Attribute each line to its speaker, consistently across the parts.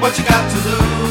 Speaker 1: what you got to lose.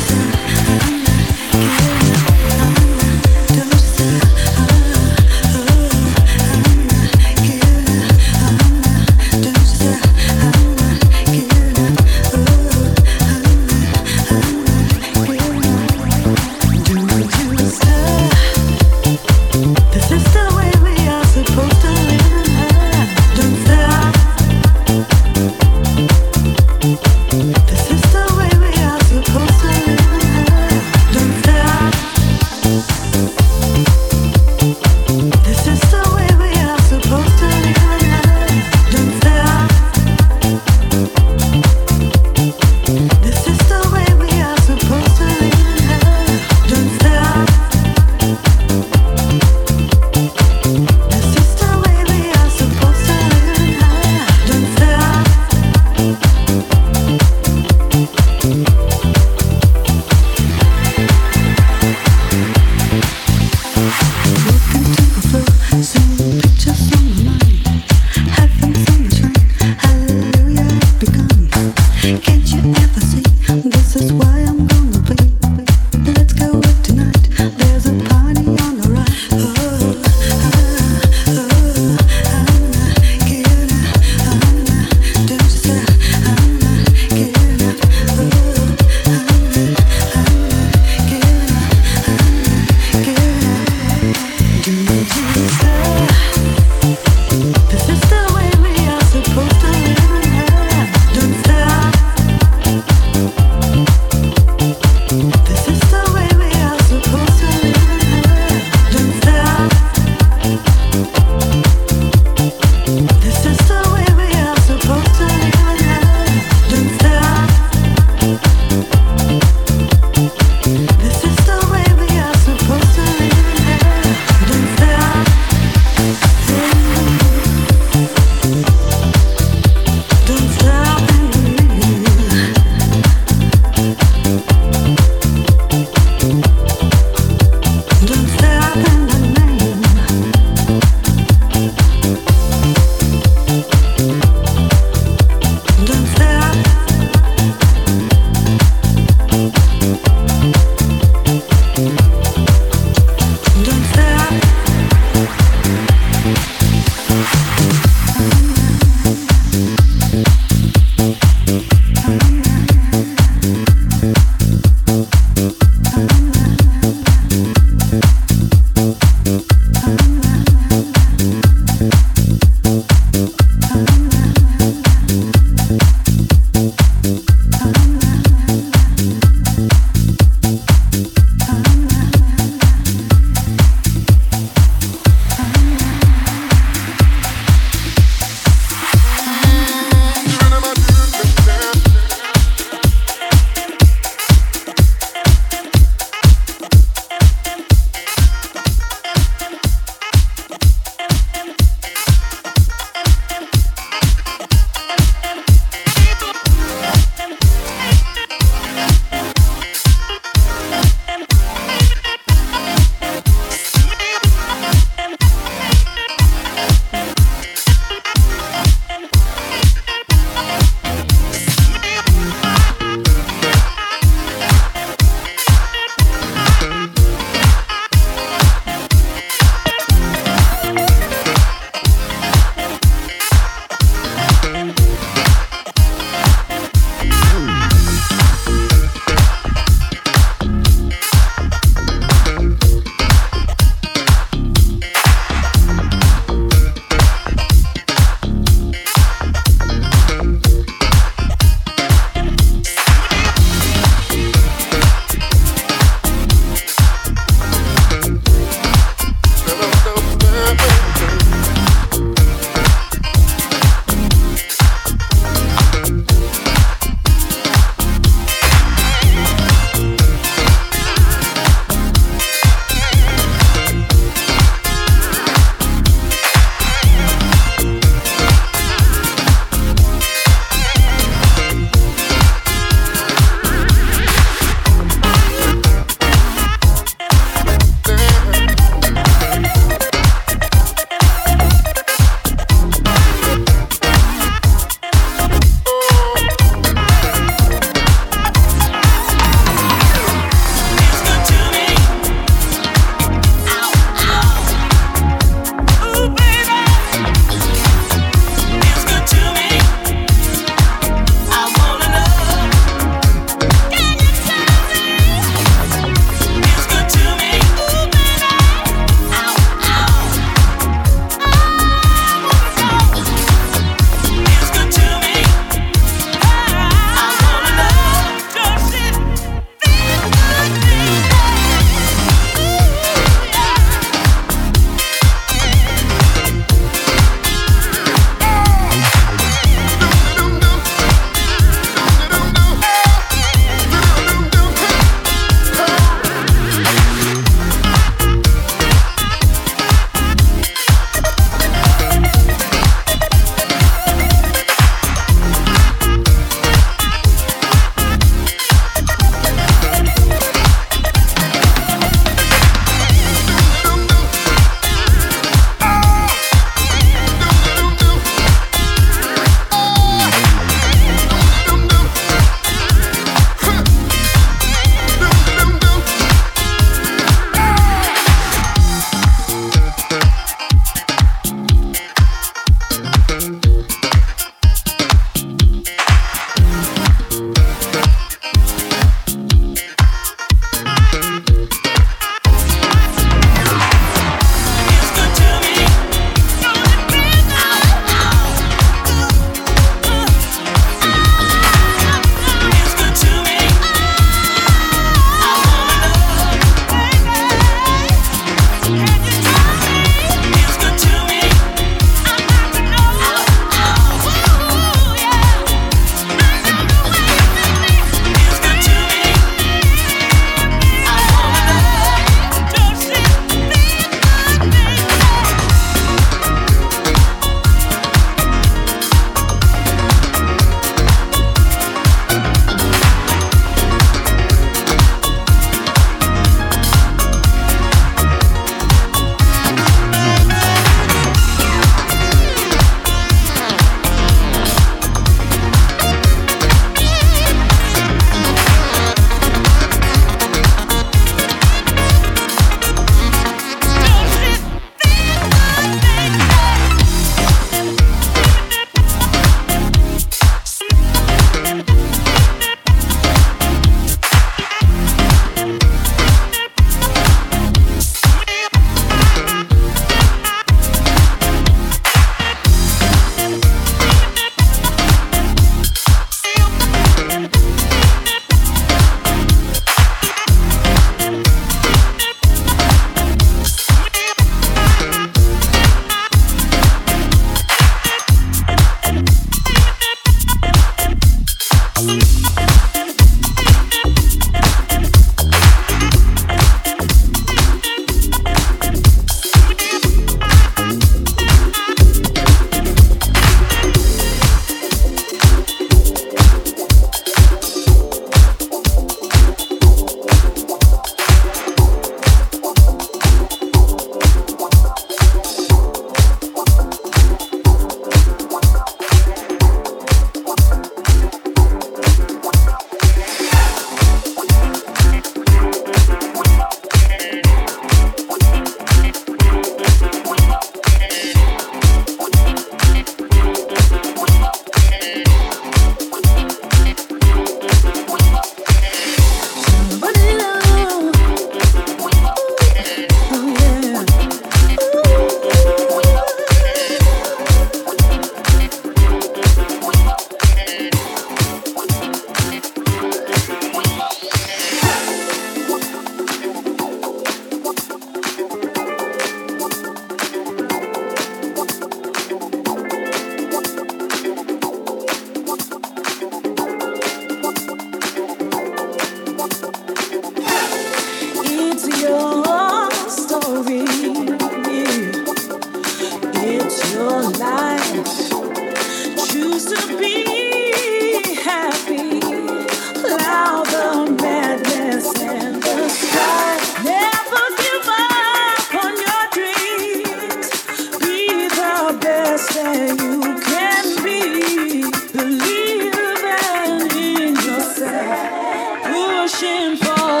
Speaker 1: for.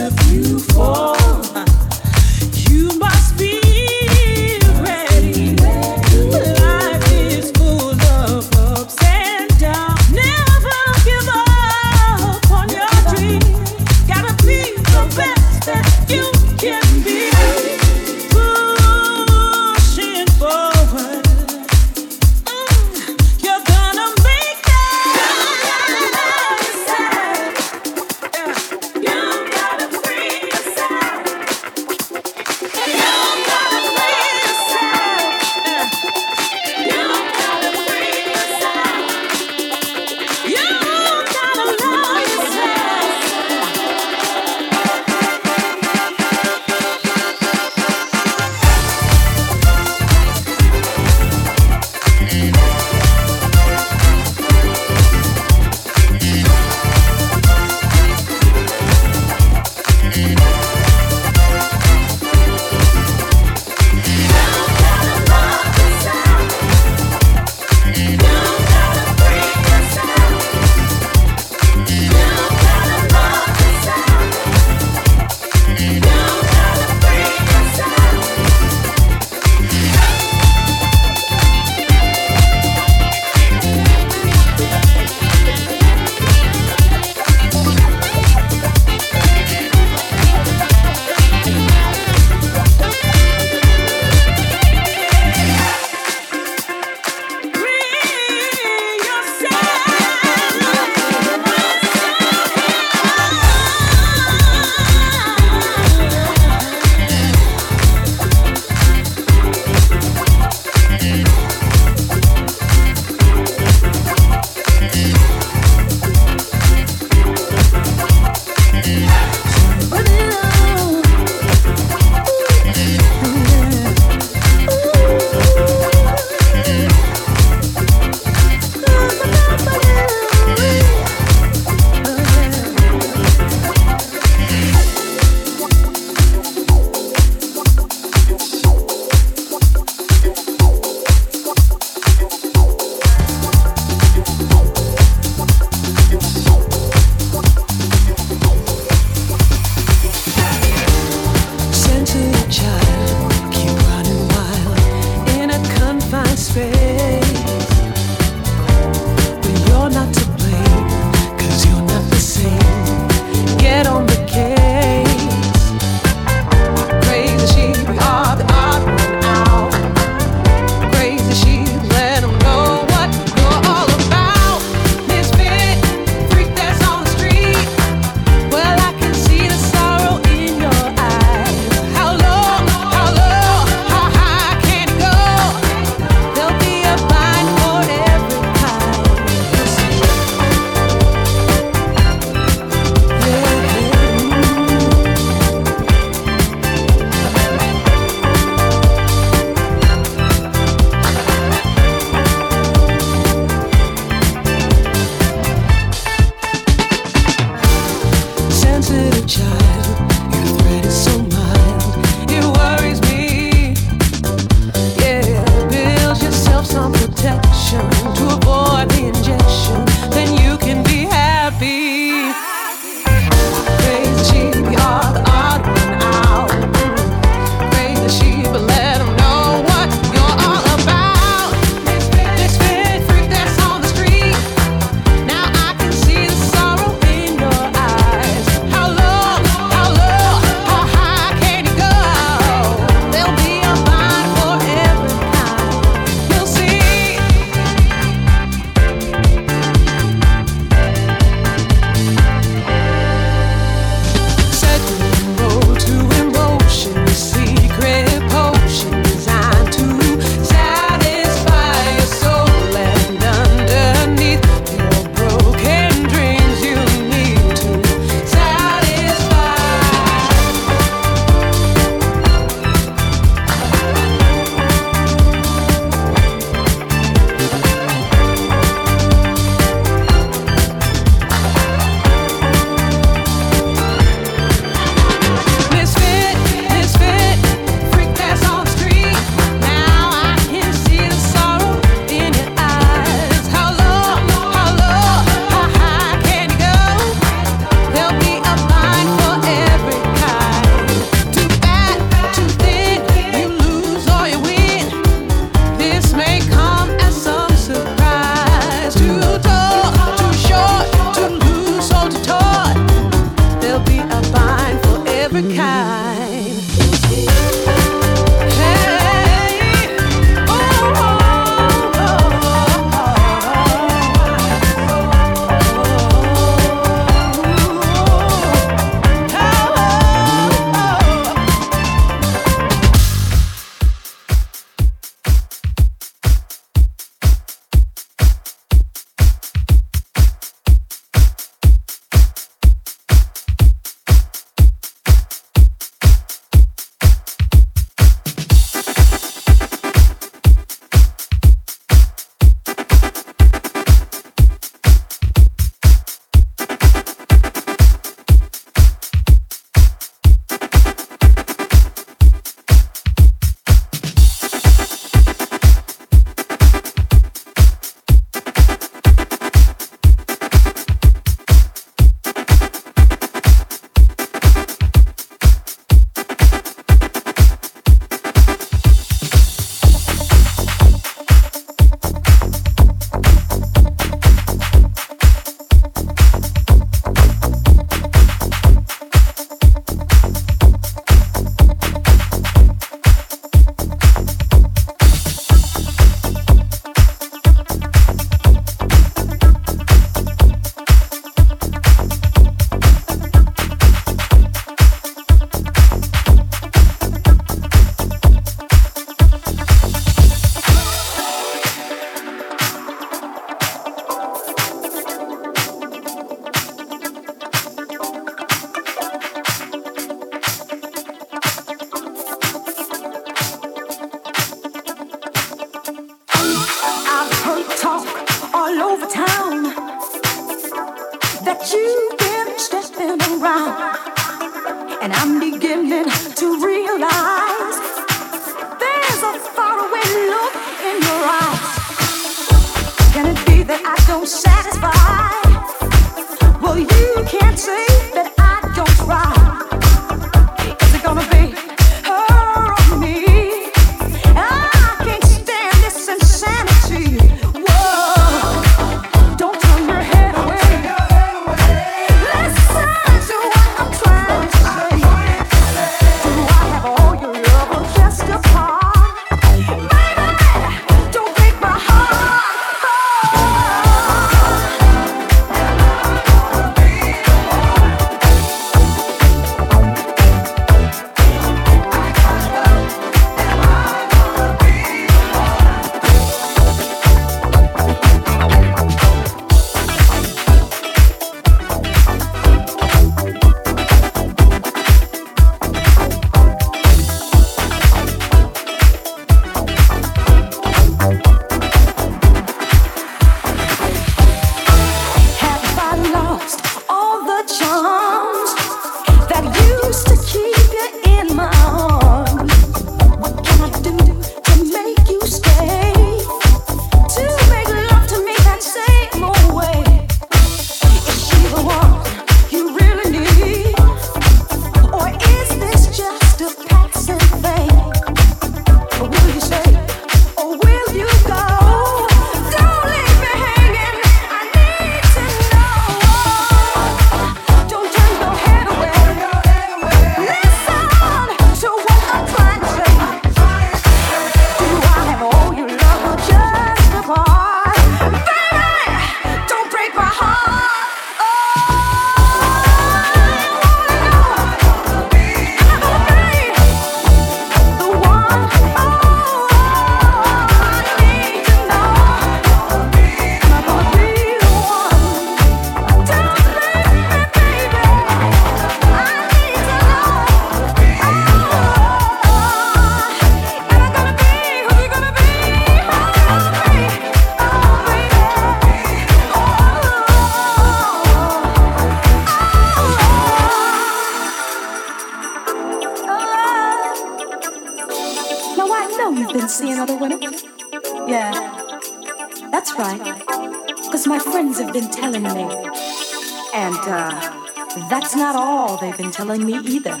Speaker 2: Telling me either.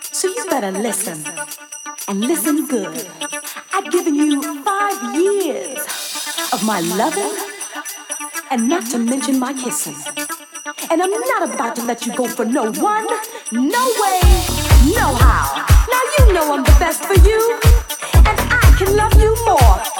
Speaker 2: So you better listen. And listen good. I've given you five years of my loving and not to mention my kissing. And I'm not about to let you go for no one, no way, no how. Now you know I'm the best for you, and I can love you more.